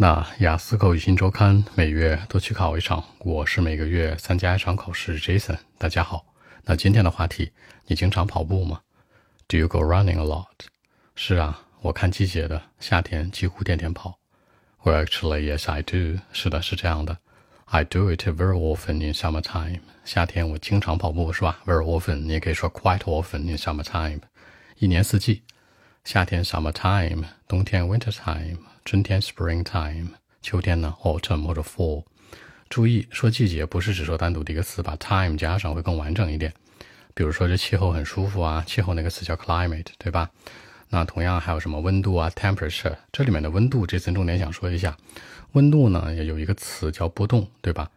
那雅思口语新周刊每月都去考一场，我是每个月参加一场考试。Jason，大家好。那今天的话题，你经常跑步吗？Do you go running a lot？是啊，我看季节的，夏天几乎天天跑。Well, actually, yes, I do。是的，是这样的。I do it very often in summertime。夏天我经常跑步，是吧？Very often，你也可以说 quite often in summertime。一年四季，夏天 summertime，冬天 wintertime。春天 springtime，秋天呢 autumn 或者 fall。注意说季节不是只说单独的一个词，把 time 加上会更完整一点。比如说这气候很舒服啊，气候那个词叫 climate，对吧？那同样还有什么温度啊 temperature，这里面的温度这次重点想说一下，温度呢也有一个词叫波动，对吧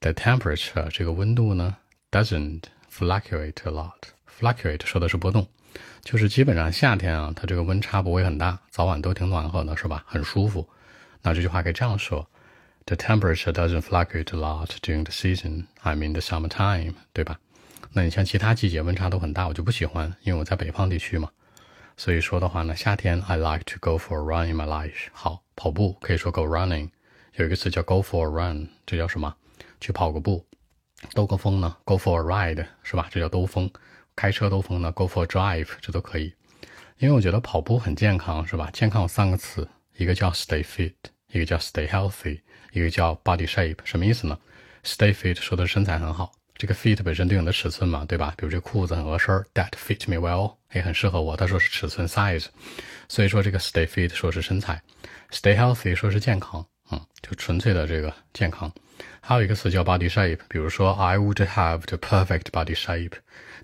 ？The temperature 这个温度呢 doesn't fluctuate a lot，fluctuate 说的是波动。就是基本上夏天啊，它这个温差不会很大，早晚都挺暖和的，是吧？很舒服。那这句话可以这样说：The temperature doesn't fluctuate a lot during the season. I mean the summertime，对吧？那你像其他季节温差都很大，我就不喜欢，因为我在北方地区嘛。所以说的话呢，夏天 I like to go for a run in my life。好，跑步可以说 go running。有一个词叫 go for a run，这叫什么？去跑个步。兜个风呢？Go for a ride，是吧？这叫兜风。开车兜风呢，go for a drive，这都可以。因为我觉得跑步很健康，是吧？健康有三个词，一个叫 stay fit，一个叫 stay healthy，一个叫 body shape。什么意思呢？stay fit 说的是身材很好，这个 fit 本身对应的尺寸嘛，对吧？比如这裤子很合身，that fit me well，也很适合我。他说是尺寸 size，所以说这个 stay fit 说是身材，stay healthy 说是健康，嗯，就纯粹的这个健康。还有一个词叫 body shape，比如说 I would have the perfect body shape。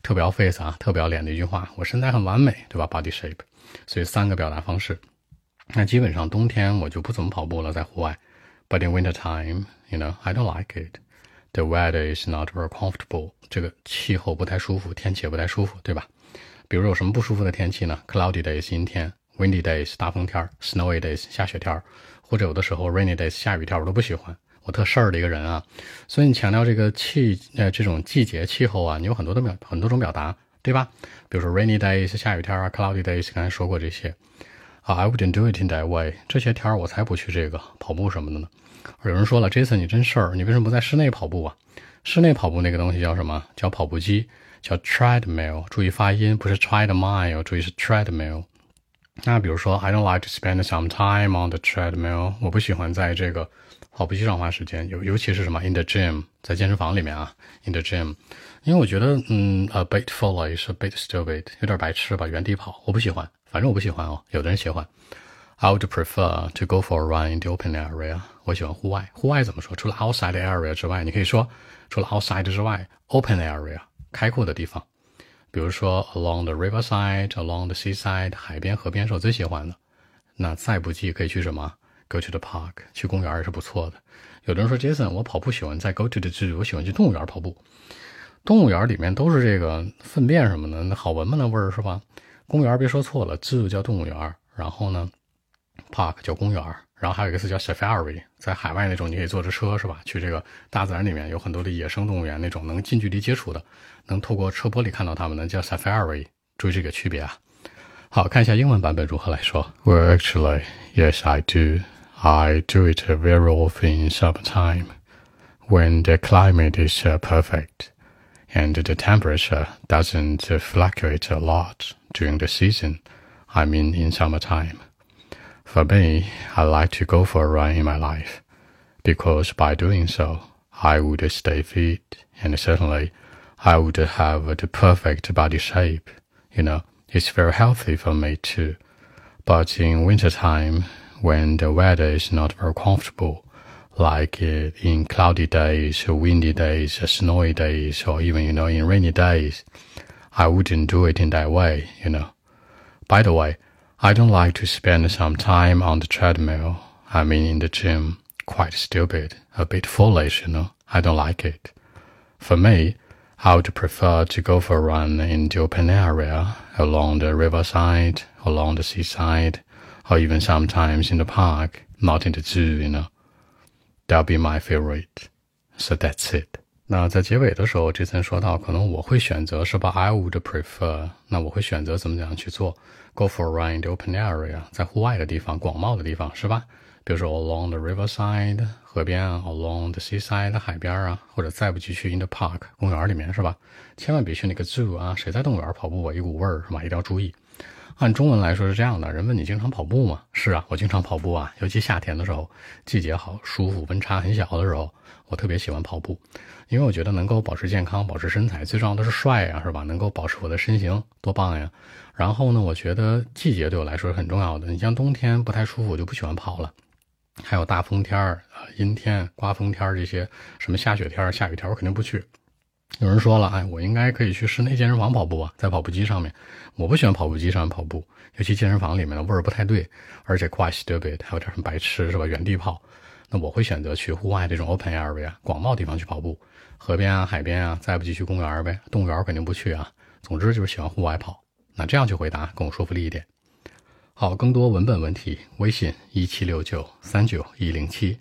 特别要 face 啊，特别要脸的一句话，我身材很完美，对吧？Body shape，所以三个表达方式。那基本上冬天我就不怎么跑步了，在户外。But in winter time, you know, I don't like it. The weather is not very comfortable. 这个气候不太舒服，天气也不太舒服，对吧？比如有什么不舒服的天气呢？Cloudy days 阴天，Windy days 大风天，Snowy days 下雪天，或者有的时候 Rainy days 下雨天，我都不喜欢。我特事儿的一个人啊，所以你强调这个气呃这种季节气候啊，你有很多的表很多种表达，对吧？比如说 rainy days 下雨天啊，cloudy days 刚才说过这些啊，I wouldn't do it in that way。这些天我才不去这个跑步什么的呢。有人说了，Jason 你真事儿，你为什么不在室内跑步啊？室内跑步那个东西叫什么？叫跑步机，叫 treadmill。注意发音，不是 treadmill，注意是 treadmill。那比如说，I don't like to spend some time on the treadmill。我不喜欢在这个跑步机上花时间，尤尤其是什么 in the gym，在健身房里面啊，in the gym，因为我觉得，嗯，a bit foolish，a bit stupid，有点白痴吧，原地跑，我不喜欢，反正我不喜欢哦，有的人喜欢。I would prefer to go for a run in the open area。我喜欢户外，户外怎么说？除了 outside area 之外，你可以说除了 outside 之外，open area，开阔的地方。比如说 along the riverside，along the seaside，海边、河边是我最喜欢的。那再不济可以去什么？Go to the park，去公园也是不错的。有的人说，Jason，我跑步喜欢在 Go to the zoo，我喜欢去动物园跑步。动物园里面都是这个粪便什么的，那好闻吗？那味儿是吧？公园别说错了，zoo 叫动物园，然后呢 ，park 叫公园，然后还有一个词叫 safari，在海外那种你可以坐着车是吧？去这个大自然里面有很多的野生动物园，那种能近距离接触的，能透过车玻璃看到它们的叫 safari。注意这个区别啊。好看一下英文版本如何来说。Well, actually, yes, I do. I do it very often in summertime when the climate is uh, perfect and the temperature doesn't fluctuate a lot during the season. I mean, in summertime. For me, I like to go for a run in my life because by doing so, I would stay fit and certainly I would have the perfect body shape. You know, it's very healthy for me too. But in wintertime, when the weather is not very comfortable, like uh, in cloudy days, windy days, snowy days, or even, you know, in rainy days, I wouldn't do it in that way, you know. By the way, I don't like to spend some time on the treadmill. I mean, in the gym. Quite stupid, a bit foolish, you know. I don't like it. For me, I would prefer to go for a run in the open area, along the riverside, along the seaside, or even sometimes in the park, not in the zoo, you know. That'll be my favorite. So that's it. 那在结尾的时候，这层说到，可能我会选择是吧？I would prefer。那我会选择怎么怎样去做？Go for a run in the open area，在户外的地方、广袤的地方，是吧比如说 along the riverside 河边啊，along the seaside 海边啊，或者再不济去 in the park 公园里面是吧？千万别去那个 zoo 啊，谁在动物园跑步啊，一股味儿是吧？一定要注意。按中文来说是这样的，人问你经常跑步吗？是啊，我经常跑步啊，尤其夏天的时候，季节好，舒服，温差很小的时候，我特别喜欢跑步，因为我觉得能够保持健康，保持身材，最重要的是帅呀，是吧？能够保持我的身形，多棒呀！然后呢，我觉得季节对我来说是很重要的。你像冬天不太舒服，我就不喜欢跑了。还有大风天儿啊，阴天、刮风天儿这些，什么下雪天儿、下雨天儿，我肯定不去。有人说了，哎，我应该可以去室内健身房跑步啊，在跑步机上面。我不喜欢跑步机上面跑步，尤其健身房里面的味儿不太对，而且 quite stupid，还有点很白痴，是吧？原地跑。那我会选择去户外这种 open area 广袤地方去跑步，河边啊、海边啊，再不济去公园呗。动物园肯定不去啊。总之就是喜欢户外跑。那这样去回答更有说服力一点。好，更多文本问题，微信一七六九三九一零七。